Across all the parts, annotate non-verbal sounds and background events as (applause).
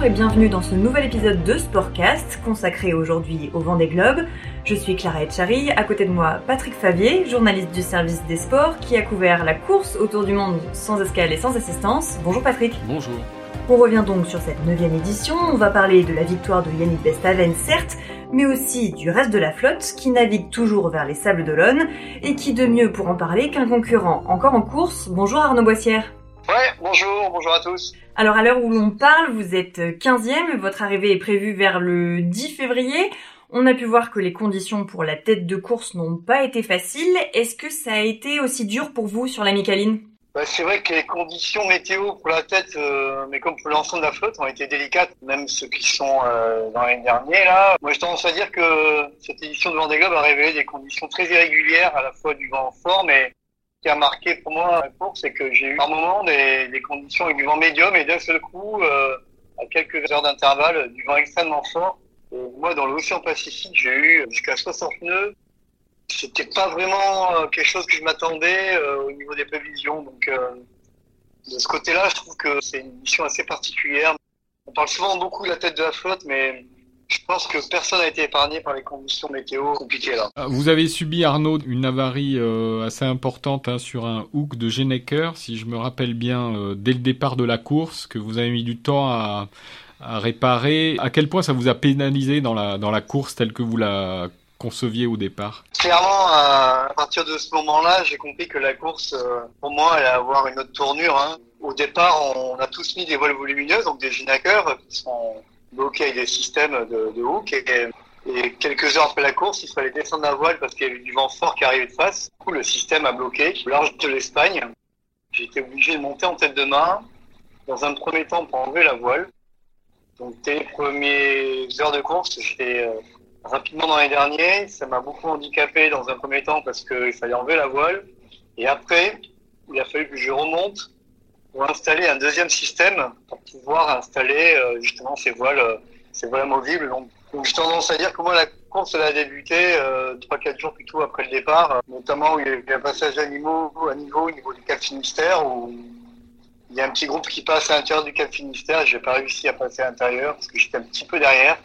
Bonjour et bienvenue dans ce nouvel épisode de Sportcast consacré aujourd'hui au Vendée Globe. Je suis Clara Etchari, à côté de moi Patrick Favier, journaliste du service des sports qui a couvert la course autour du monde sans escale et sans assistance. Bonjour Patrick. Bonjour. On revient donc sur cette neuvième édition, on va parler de la victoire de Yannick Bestaven certes, mais aussi du reste de la flotte qui navigue toujours vers les Sables d'Olonne et qui de mieux pour en parler qu'un concurrent encore en course. Bonjour Arnaud Boissière. Ouais, bonjour, bonjour à tous. Alors à l'heure où l'on parle, vous êtes 15e, votre arrivée est prévue vers le 10 février. On a pu voir que les conditions pour la tête de course n'ont pas été faciles. Est-ce que ça a été aussi dur pour vous sur la Micaline? Bah, C'est vrai que les conditions météo pour la tête, euh, mais comme pour l'ensemble de la flotte, ont été délicates, même ceux qui sont euh, dans l'année dernière. Là. Moi, j'ai tendance à dire que cette édition de Vendée Globe a révélé des conditions très irrégulières, à la fois du vent fort, mais qui a marqué pour moi la c'est que j'ai eu par moment des, des, conditions avec du vent médium et d'un seul coup, euh, à quelques heures d'intervalle, du vent extrêmement fort. Et moi, dans l'océan Pacifique, j'ai eu jusqu'à 60 nœuds. C'était pas vraiment euh, quelque chose que je m'attendais euh, au niveau des prévisions. Donc, de ce côté-là, je trouve que c'est une mission assez particulière. On parle souvent beaucoup de la tête de la flotte, mais je pense que personne n'a été épargné par les conditions météo compliquées là. Ah, vous avez subi, Arnaud, une avarie euh, assez importante hein, sur un hook de Genecker, si je me rappelle bien, euh, dès le départ de la course, que vous avez mis du temps à, à, réparer. À quel point ça vous a pénalisé dans la, dans la course telle que vous la conceviez au départ? Clairement, à partir de ce moment-là, j'ai compris que la course, euh, pour moi, allait avoir une autre tournure. Hein. Au départ, on a tous mis des voiles volumineuses, donc des Genecker, qui sont bloqué avec des systèmes de, de hook et, et, quelques heures après la course, il fallait descendre la voile parce qu'il y avait du vent fort qui arrivait de face. Du coup, le système a bloqué au large de l'Espagne. J'ai été obligé de monter en tête de main dans un premier temps pour enlever la voile. Donc, dès les premières heures de course, j'étais euh, rapidement dans les derniers. Ça m'a beaucoup handicapé dans un premier temps parce qu'il fallait enlever la voile. Et après, il a fallu que je remonte pour installer un deuxième système pour pouvoir installer euh, justement ces voiles, euh, ces voiles amovibles. Donc, j'ai tendance à dire que moi la course elle a débuté euh, trois euh, quatre jours plutôt après le départ, euh, notamment où il y a eu un passage niveau, à niveau au niveau du Cap Finistère où il y a un petit groupe qui passe à l'intérieur du Cap Finistère. J'ai pas réussi à passer à l'intérieur parce que j'étais un petit peu derrière.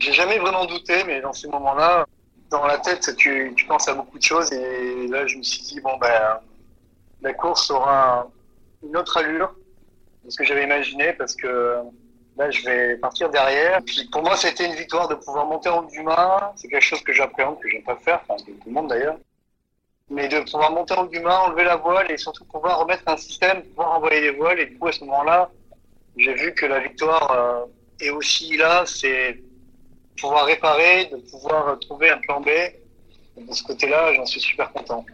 J'ai jamais vraiment douté, mais dans ces moments-là, dans la tête, tu, tu penses à beaucoup de choses et là je me suis dit bon ben la course aura une autre allure de ce que j'avais imaginé parce que là je vais partir derrière. Puis pour moi c'était une victoire de pouvoir monter en haut du. C'est quelque chose que j'appréhende, que j'aime pas faire, enfin tout le monde d'ailleurs. Mais de pouvoir monter en haut du enlever la voile et surtout pouvoir remettre un système, pouvoir envoyer des voiles. Et du coup à ce moment-là, j'ai vu que la victoire euh, est aussi là, c'est pouvoir réparer, de pouvoir trouver un plan B. de ce côté-là, j'en suis super content.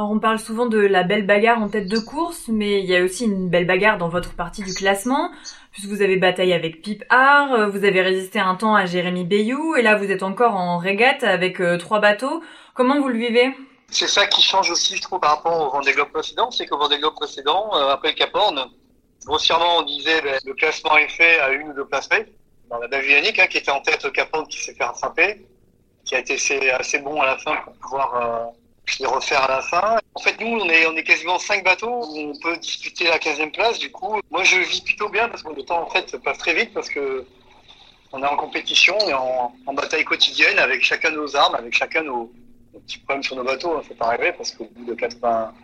Alors on parle souvent de la belle bagarre en tête de course, mais il y a aussi une belle bagarre dans votre partie du classement, puisque vous avez bataillé avec Pip Har, vous avez résisté un temps à Jérémy Bayou, et là vous êtes encore en régate avec euh, trois bateaux. Comment vous le vivez? C'est ça qui change aussi, je trouve, par rapport au Vendée Globe précédent, c'est qu'au Vendée Globe précédent, euh, après le Cap Horn, grossièrement on disait ben, le classement est fait à une ou deux places près. On a David Yannick hein, qui était en tête au Cap Horn, qui s'est fait rattraper, qui a été assez, assez bon à la fin pour pouvoir... Euh, les refaire à la fin. En fait, nous, on est, quasiment cinq bateaux où on peut disputer la 15e place. Du coup, moi, je vis plutôt bien parce que le temps, en fait, passe très vite parce que on est en compétition, on est en, bataille quotidienne avec chacun nos armes, avec chacun nos, nos petits problèmes sur nos bateaux. Il ne faut pas parce qu'au bout de 80,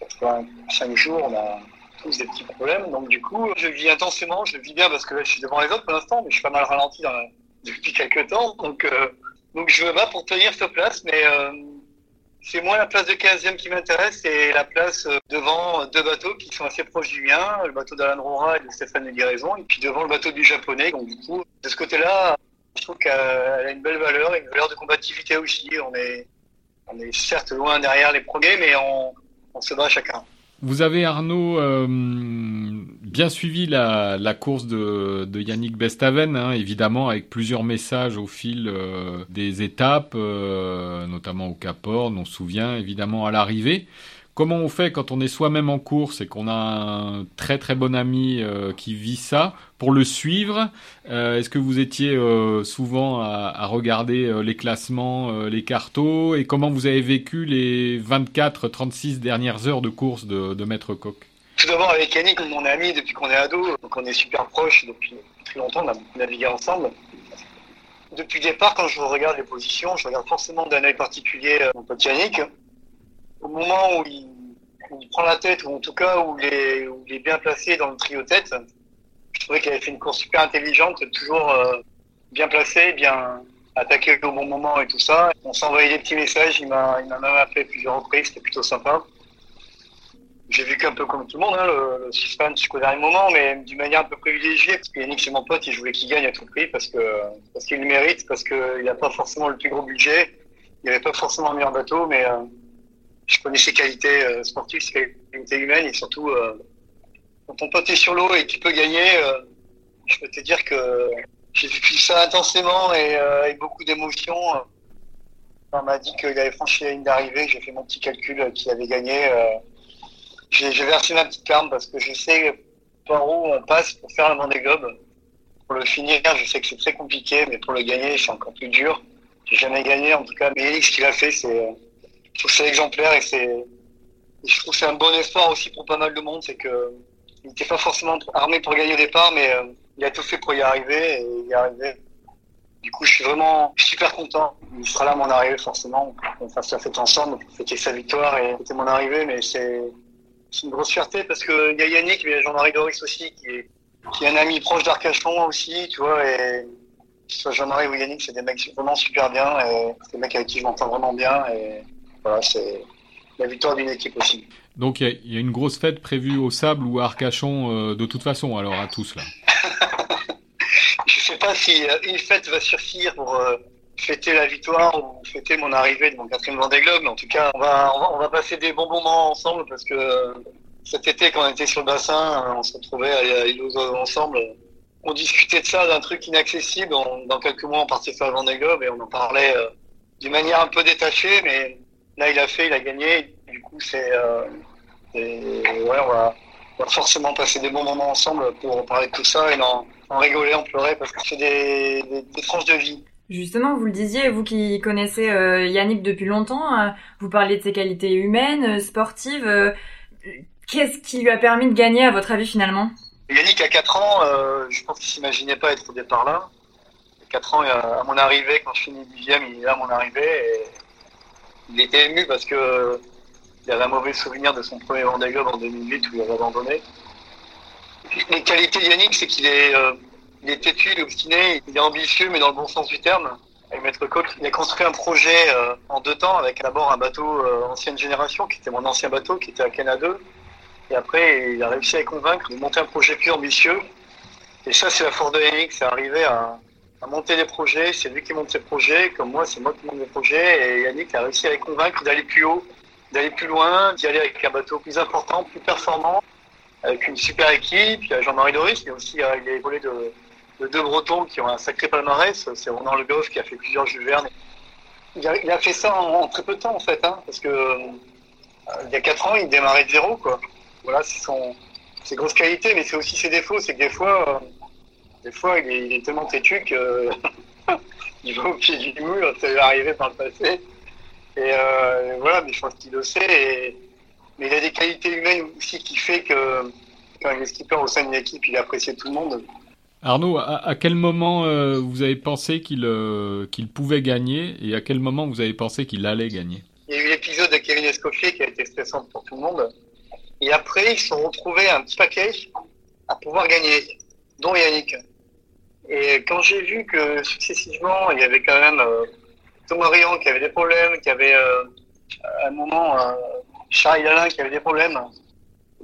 85 jours, on a tous des petits problèmes. Donc, du coup, je vis intensément, je vis bien parce que je suis devant les autres pour l'instant, mais je suis pas mal ralenti (laughs) depuis quelques temps. Donc, euh, donc, je me bats pour tenir cette place, mais euh, c'est moins la place de 15e qui m'intéresse, c'est la place euh, devant deux bateaux qui sont assez proches du mien, le bateau d'Alan Rora et de Stéphane Guérison, et puis devant le bateau du japonais. Donc du coup, de ce côté-là, je trouve qu'elle a une belle valeur, une valeur de combativité aussi. On est, on est certes loin derrière les premiers, mais on, on se bat chacun. Vous avez, Arnaud, euh, bien suivi la, la course de, de, Yannick Bestaven, hein, évidemment, avec plusieurs messages au fil euh, des étapes, euh, notamment au Cap Horn, on se souvient évidemment à l'arrivée. Comment on fait quand on est soi-même en course et qu'on a un très très bon ami euh, qui vit ça pour le suivre? Euh, Est-ce que vous étiez euh, souvent à, à regarder les classements, les cartos? Et comment vous avez vécu les 24-36 dernières heures de course de, de Maître Coq? Tout d'abord avec Yannick, on est amis depuis qu'on est ado, donc on est super proches depuis très longtemps, on a navigué ensemble. Depuis le départ, quand je regarde les positions, je regarde forcément d'un œil particulier mon pote Yannick. Au moment où il, prend la tête, ou en tout cas où il, est, bien placé dans le trio tête, je trouvais qu'il avait fait une course super intelligente, toujours bien placé, bien, attaqué au bon moment et tout ça. On s'envoyait des petits messages, il m'a même appelé plusieurs reprises, c'était plutôt sympa. J'ai vécu un peu comme tout le monde, hein, le, le suspense jusqu'au dernier moment, mais d'une manière un peu privilégiée, parce que Yannick, c'est mon pote, et je voulais qu'il gagne à tout prix, parce que, parce qu'il le mérite, parce qu'il n'a pas forcément le plus gros budget, il n'avait pas forcément le meilleur bateau, mais euh, je connais ses qualités euh, sportives, ses qualités humaines, et surtout, euh, quand ton pote est sur l'eau et qu'il peut gagner, je peux te dire que j'ai vécu ça intensément et avec beaucoup d'émotion. On m'a dit qu'il avait franchi la ligne d'arrivée, j'ai fait mon petit calcul qu'il avait gagné. Euh, j'ai versé ma petite larme parce que je sais par où on passe pour faire le Vendée Globe. Pour le finir, je sais que c'est très compliqué, mais pour le gagner, c'est encore plus dur. J'ai jamais gagné, en tout cas. Mais ce qu'il a fait, c'est, je trouve c'est exemplaire et c'est, je trouve c'est un bon espoir aussi pour pas mal de monde, c'est que il n'était pas forcément armé pour gagner au départ, mais il a tout fait pour y arriver et y arriver. Du coup, je suis vraiment super content. Il sera là à mon arrivée, forcément. On fasse la fête ensemble, fêter sa victoire et c'était mon arrivée, mais c'est une grosse fierté parce que il y a Yannick, mais il y a Jean-Marie Doris aussi, qui est, qui est un ami proche d'Arcachon aussi, tu vois, et que ce soit Jean-Marie ou Yannick, c'est des mecs vraiment super bien et c'est des mecs avec qui je m'entends vraiment bien et voilà, c'est la victoire d'une équipe aussi. Donc il y, y, a une grosse fête prévue au Sable ou à Arcachon euh, de toute façon, alors à tous là. (laughs) je sais pas si euh, une fête va suffire pour euh, fêter la victoire ou fêter mon arrivée de mon quatrième Vendée Globe. Mais en tout cas, on va, on va, on va passer des bons moments ensemble parce que euh, cet été, quand on était sur le bassin, on se retrouvait à l'île ensemble. On discutait de ça, d'un truc inaccessible. dans quelques mois, on partait faire le Vendée Globe et on en parlait d'une manière un peu détachée. Mais là, il a fait, il a gagné. Du coup, c'est... ouais, on va, forcément passer des bons moments ensemble pour parler de tout ça et en, en rigoler, en pleurer parce que c'est des, des, tranches de vie. Justement, vous le disiez, vous qui connaissez euh, Yannick depuis longtemps, euh, vous parliez de ses qualités humaines, euh, sportives. Qu'est-ce qui lui a permis de gagner, à votre avis, finalement? Yannick, à 4 ans, je pense qu'il s'imaginait pas être au départ là. À 4 ans, à mon arrivée, quand je finis 10e, il est là à mon arrivée. Et il était ému parce que il avait un mauvais souvenir de son premier Vendée Globe en 2008 où il avait abandonné. Les qualités de Yannick, c'est qu'il est, il est têtu, il est obstiné, il est ambitieux, mais dans le bon sens du terme. Maître Coq, il a construit un projet euh, en deux temps, avec d'abord un bateau euh, ancienne génération, qui était mon ancien bateau, qui était à Cana 2. Et après, il a réussi à convaincre de monter un projet plus ambitieux. Et ça, c'est la force de Yannick, c'est arriver à, à monter des projets. C'est lui qui monte ses projets, comme moi, c'est moi qui monte mes projets. Et Yannick a réussi à les convaincre d'aller plus haut d'aller plus loin, d'y aller avec un bateau plus important, plus performant, avec une super équipe. Il y a Jean-Marie Doris, mais aussi euh, il a évolué de, de, deux Bretons qui ont un sacré palmarès. C'est Ronan Le Goff qui a fait plusieurs Jules Verne. Il a, fait ça en, très peu de temps en fait, hein, parce que euh, il y a quatre ans, il démarrait de zéro. Quoi. Voilà, c'est son ses grosses qualités, mais c'est aussi ses défauts. C'est que des fois, euh, des fois, il est, est tellement têtu que (laughs) il va au pied du mur. Ça lui est arrivé par le passé. Et euh, voilà, mais je pense qu'il le sait. Mais il a des qualités humaines aussi qui fait que quand il est skipper au sein d'une équipe, il apprécie tout le monde. Arnaud, à, quel moment euh, vous avez pensé qu'il euh, qu'il pouvait gagner et à quel moment vous avez pensé qu'il allait gagner? Il y a eu l'épisode de Kevin Escoffier qui a été stressant pour tout le monde. Et après, ils se sont retrouvés un petit paquet à pouvoir gagner, dont Yannick. Et quand j'ai vu que successivement, il y avait quand même euh, Thomas Rion qui avait des problèmes, qui avait à un moment Charles Alain qui avait des problèmes.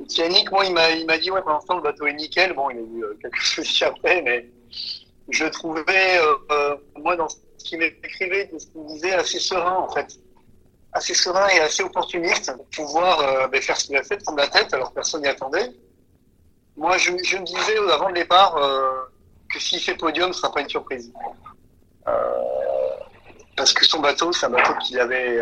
Yannick, moi, il m'a, dit, ouais, pour l'instant, le bateau est nickel. Bon, il a eu euh, quelques (laughs) soucis après, mais je trouvais, euh, euh, moi, dans ce qu'il m'écrivait, ce qu'il disait, assez serein, en fait. Assez serein et assez opportuniste pour pouvoir ben, faire ce qu'il a fait, prendre la tête, alors personne n'y attendait. Moi, je, me disais avant le départ que s'il fait podium, ce sera pas une surprise. Parce que son bateau, c'est un bateau qu'il avait,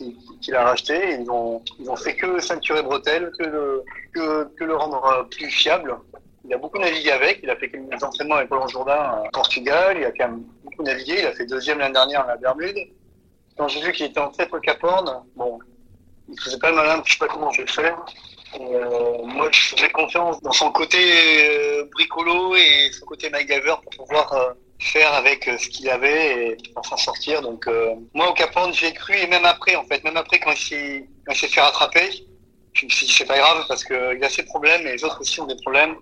euh, qu'il a racheté. Ils ont, ils ont fait que ceinturer bretelles, que le, que, le rendre plus fiable. Il a beaucoup navigué avec. Il a fait quelques entraînements avec Roland Jourdain en Portugal. Il a quand même beaucoup navigué. Il a fait deuxième l'année dernière à la Bermude. Quand j'ai vu qu'il était en tête au Cap Horn, bon, il faisait pas le malin. Je sais pas comment je vais faire. Euh, moi, je fais confiance dans son côté euh, bricolo et son côté MacGyver pour pouvoir euh, faire avec ce qu'il avait et pour s'en sortir. Donc, moi, au Capone, j'ai cru et même après, en fait, même après quand il s'est fait rattraper, je me suis dit c'est pas grave parce qu'il a ses problèmes et les autres aussi ont des problèmes.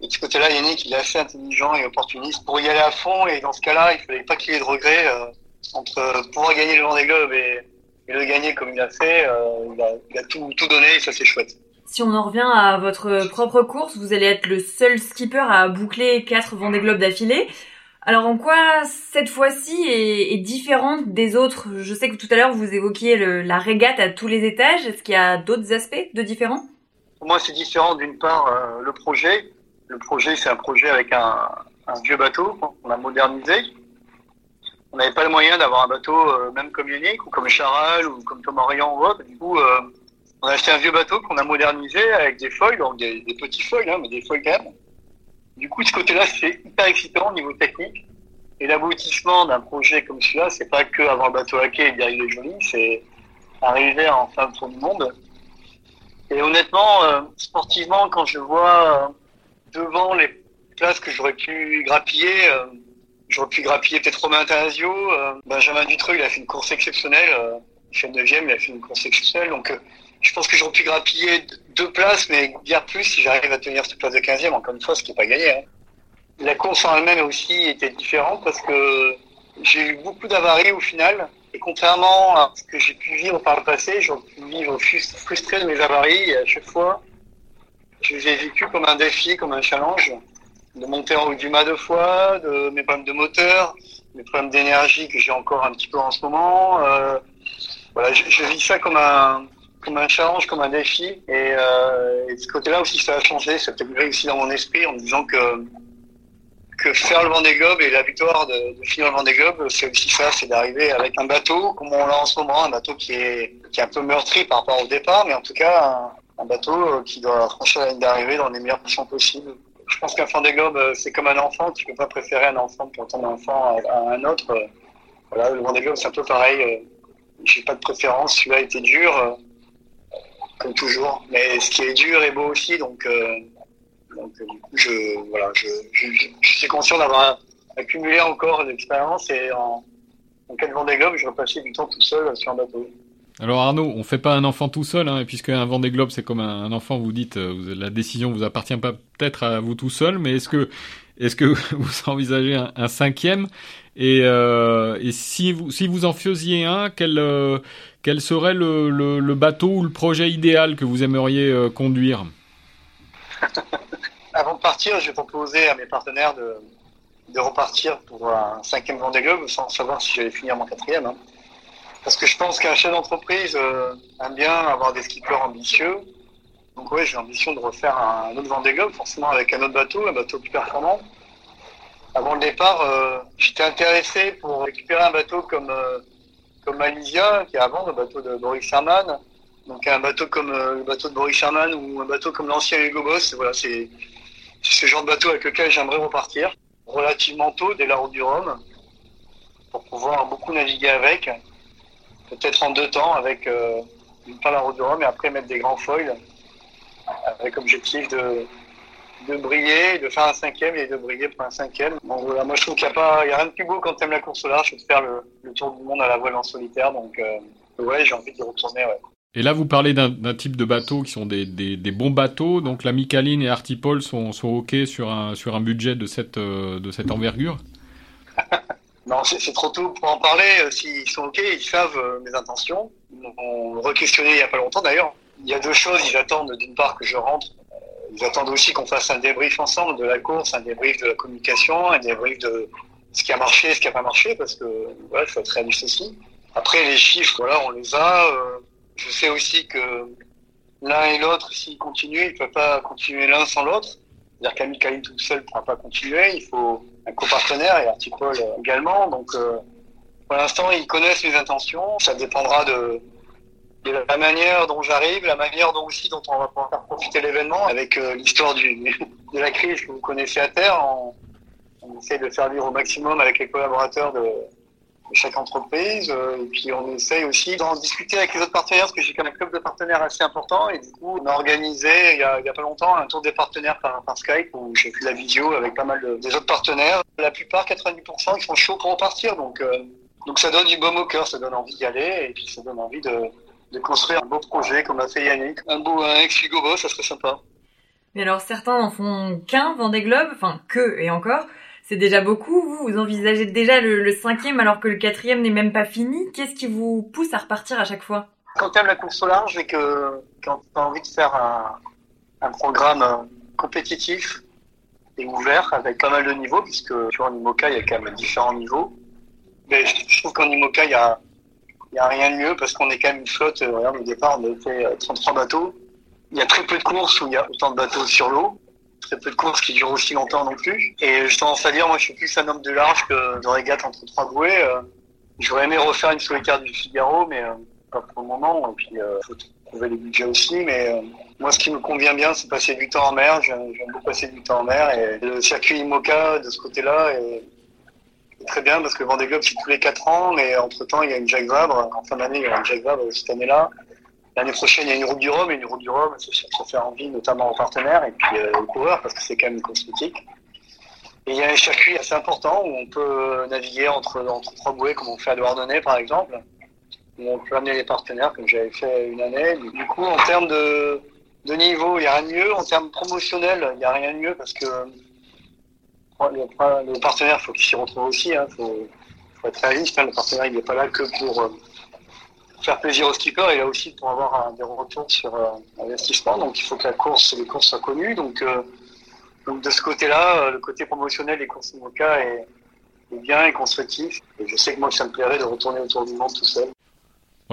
Et de ce côté-là, Yannick, il est assez intelligent et opportuniste pour y aller à fond. Et dans ce cas-là, il fallait pas qu'il ait de regrets entre pouvoir gagner le Vendée Globe et, le gagner comme il a fait. il, a, il a tout, tout donné et ça, c'est chouette. Si on en revient à votre propre course, vous allez être le seul skipper à boucler quatre Vendée Globe d'affilée. Alors en quoi cette fois-ci est, différente des autres? Je sais que tout à l'heure vous évoquiez la régate à tous les étages. Est-ce qu'il y a d'autres aspects de différents Pour moi c'est différent d'une part euh, le projet. Le projet c'est un projet avec un, vieux bateau qu'on a modernisé. On n'avait pas le moyen d'avoir un bateau euh, même comme Yannick ou comme Charal ou comme Thomas Rian ou autre. Du coup euh, on a acheté un vieux bateau qu'on a modernisé avec des foils, donc des, petits foils, hein, mais des foils quand même. Du coup, ce côté-là, c'est hyper excitant au niveau technique. Et l'aboutissement d'un projet comme celui-là, c'est pas que avoir le bateau à quai et dire il est joli, c'est arriver en fin de tour du monde. Et honnêtement, euh, sportivement, quand je vois euh, devant les places que j'aurais pu grappiller, euh, j'aurais pu grappiller peut-être Romain Tanasio, Benjamin Dutreux, il a fait une course exceptionnelle, il fait 9 il a fait une course exceptionnelle, donc je pense que j'aurais pu grappiller deux places, mais bien plus si j'arrive à tenir cette place de 15e, encore une fois, ce qui n'est pas gagné. Hein. La course en elle-même aussi était différente parce que j'ai eu beaucoup d'avaries au final. Et contrairement à ce que j'ai pu vivre par le passé, j'ai pu vivre frustré de mes avaries. Et à chaque fois, je les ai vécues comme un défi, comme un challenge. De monter en haut du mât deux fois, de mes problèmes de moteur, mes problèmes d'énergie que j'ai encore un petit peu en ce moment. Euh, voilà, je, je vis ça comme un, comme un challenge, comme un défi. Et, euh, de ce côté-là aussi, ça a changé. Ça a aussi dans mon esprit en me disant que que faire le Vendée Globe et la victoire de, de finir le Vendée Globe, c'est aussi ça, c'est d'arriver avec un bateau comme on l'a en ce moment, un bateau qui est, qui est un peu meurtri par rapport au départ, mais en tout cas un, bateau qui doit franchir la ligne d'arrivée dans les meilleures conditions possibles. Je pense qu'un Vendée Globe, c'est comme un enfant. Tu peux pas préférer un enfant pour ton enfant à, un autre. Voilà, le Vendée Globe, c'est un peu pareil. J'ai pas de préférence. Celui-là était dur comme toujours. Mais ce qui est dur est beau aussi, donc, euh, euh, je, voilà, je, je, je suis conscient d'avoir accumulé encore l'expérience et en, en cas de Vendée Globe, je vais passer du temps tout seul sur un bateau. Alors Arnaud, on fait pas un enfant tout seul, hein, puisque un Vendée Globe c'est comme un, enfant. Vous dites, euh, la décision vous appartient pas peut-être à vous tout seul, mais est-ce que est-ce que (laughs) vous envisagez un cinquième? Et, euh, et si vous si vous en faisiez un, quel euh, quel serait le, le, bateau ou le projet idéal que vous aimeriez euh, conduire? (laughs) Avant de partir, je vais proposer à mes partenaires de, de repartir pour un cinquième Vendée Globe sans savoir si j'allais finir mon quatrième. Hein. Parce que je pense qu'un chef d'entreprise aime bien avoir des skippers ambitieux. Donc oui, j'ai l'ambition de refaire un, autre Vendée Globe, forcément avec un autre bateau, un bateau plus performant. Avant le départ, euh, j'étais intéressé pour récupérer un bateau comme comme Alysia, qui est avant le bateau de Boris Sherman. Donc un bateau comme euh, le bateau de Boris Sherman ou un bateau comme l'ancien Hugo Boss. Voilà, c'est ce genre de bateau avec lequel j'aimerais repartir relativement tôt, dès la route du Rhum, pour pouvoir beaucoup naviguer avec, peut-être en deux temps, avec euh, une part la route du Rhum et après mettre des grands foils, avec objectif de, de briller, de faire un cinquième et de briller pour un cinquième. Bon, voilà, moi je trouve qu'il n'y a, pas, il y a rien de plus beau quand tu aimes la course au large que de faire le, le, tour du monde à la voile en solitaire. Donc euh, ouais, j'ai envie de retourner. Ouais. Et là, vous parlez d'un type de bateau qui sont des, des, des, bons bateaux. Donc la Micaline et Artipol sont, sont OK sur un, sur un budget de cette, euh, de cette envergure? (laughs) Non, c'est trop tôt pour en parler. Euh, s'ils sont OK, ils savent mes intentions. On re-questionné il n'y a pas longtemps d'ailleurs. Il y a deux choses. Ils attendent d'une part que je rentre ils attendent aussi qu'on fasse un débrief ensemble de la course, un débrief de la communication, un débrief de ce qui a marché, ce qui n'a pas marché, parce que voilà, il faut être réaliste aussi. Après, les chiffres, voilà, on les a. Euh, je sais aussi que l'un et l'autre, s'ils continuent, ils ne peuvent pas continuer l'un sans l'autre. C'est-à-dire qu'Amicaline tout seul ne pourra pas continuer. Il faut un copartenaire et Artipol également. Donc, euh, pour l'instant, ils connaissent mes intentions. Ça dépendra de, de la manière dont j'arrive, la manière dont aussi dont on va pouvoir faire profiter l'événement avec euh, l'histoire (laughs) de la crise que vous connaissez à terre. On, on, essaie de faire vivre au maximum avec les collaborateurs de, chaque entreprise. Euh, et puis on essaye aussi d'en discuter avec les autres partenaires, parce que j'ai quand même un club de partenaires assez important. Et du coup, on a organisé il y a, pas longtemps un tour des partenaires par, Skype où j'ai fait la vidéo avec pas mal de, des autres partenaires. La plupart, 90%, ils sont chauds pour repartir. Donc, euh, donc ça donne du baume au cœur, ça donne envie d'y aller et puis ça donne envie de, de construire un beau projet comme a fait Yannick. Un beau un ex-Hugo Boss, ça serait sympa. Mais alors certains n'en font qu'un Vendée Globe, enfin que et encore. C'est déjà beaucoup. Vous, vous envisagez déjà le, le cinquième alors que le quatrième n'est même pas fini. Qu'est-ce qui vous pousse à repartir à chaque fois? Quand tu aimes la course au large et que quand tu as envie de faire un, un programme euh, compétitif et ouvert avec pas mal de niveaux, puisque tu vois en IMOCA il y a quand même différents niveaux. Mais je, je trouve qu'en IMOCA il y a, il y a rien de mieux parce qu'on est quand même une flotte. euh, Regarde au départ on a fait euh, 33 bateaux. Il y a très peu de courses où il y a autant de bateaux sur l'eau. Très peu de courses qui durent aussi longtemps non plus. Et j'ai tendance à dire, moi je suis plus un homme de large que de régate entre trois bouées. Euh, J'aurais aimé refaire une solitaire du Figaro, mais pas pour le moment. Et puis euh, faut trouver les budgets aussi. Mais moi ce qui me convient bien, c'est passer du temps en mer. J'aime beaucoup passer du temps en mer. Et le circuit IMOCA de ce côté-là très bien parce que Vendée Globe c'est tous les quatre ans. Mais entre temps il y a une Jacques Vabre. En fin d'année il y a une Jacques Vabre cette année-là. L'année prochaine, il y a une route du Rhum, et une route du Rhum, ça fait envie notamment aux partenaires et puis euh, aux coureurs, parce que c'est quand même mythique. Et il y a un circuit assez important où on peut naviguer entre, entre trois bouées, comme on fait à Douarnenez, par exemple, où on peut amener les partenaires, comme j'avais fait une année. Du coup, en termes de, de niveau, il n'y a rien de mieux. En termes promotionnels, il n'y a rien de mieux, parce que le, partenaire, faut qu'il s'y retrouve aussi. Il hein, faut, faut être réaliste. Hein, le partenaire, il n'est pas là que pour... Euh, faire plaisir aux skippers et là aussi pour avoir des retours sur euh, investissement. Donc il faut que la course, les courses soient connues. Donc, euh, donc de ce côté-là, le côté promotionnel des courses IMOCA est, est bien et constructif. Et je sais que moi, ça me plairait de retourner autour du monde tout seul.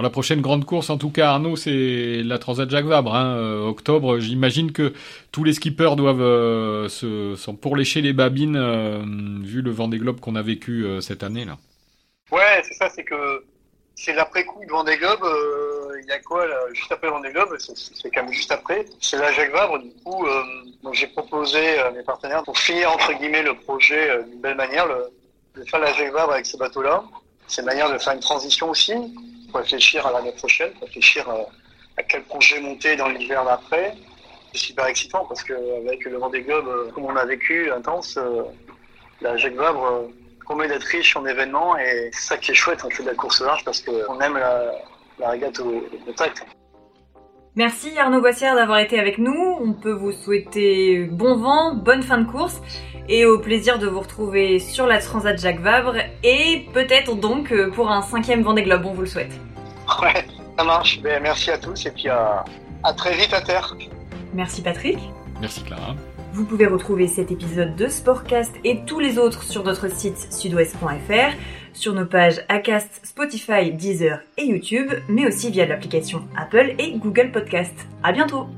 La prochaine grande course, en tout cas, Arnaud, c'est la Transat Jacques Vabre, hein, euh, octobre. J'imagine que tous les skippers doivent euh, se, s'en pourlécher les babines, euh, vu le Vendée Globe qu'on a vécu cette année là. Ouais, c'est ça, c'est que c'est l'après-coup de Vendée Globe. il y a quoi juste après le Vendée Globe C'est quand même juste après. C'est la Jacques Vabre. Du coup, donc j'ai proposé à mes partenaires pour finir entre guillemets le projet d'une belle manière, le, de faire la Jacques Vabre avec ces bateaux-là. C'est une manière de faire une transition aussi, pour réfléchir à l'année prochaine, réfléchir à, quel projet monter dans l'hiver d'après. C'est super excitant parce que avec le Vendée Globe, euh, comme on a vécu intense, euh, la Jacques Vabre euh, promet d'être riche en événements et c'est ça qui est chouette, on fait de la course large parce qu'on aime la, la régate au, au contact. Merci Arnaud Boissière d'avoir été avec nous. On peut vous souhaiter bon vent, bonne fin de course et au plaisir de vous retrouver sur la Transat Jacques Vabre et peut-être donc euh, pour un cinquième Vendée Globe. On vous le souhaite. (laughs) Ouais, ça marche. Ben, merci à tous et puis à, à très vite à terre. Merci Patrick. Merci Clara. Vous pouvez retrouver cet épisode de Sportcast et tous les autres sur notre site sudouest.fr, sur nos pages Acast, Spotify, Deezer et YouTube, mais aussi via l'application Apple et Google Podcast. À bientôt!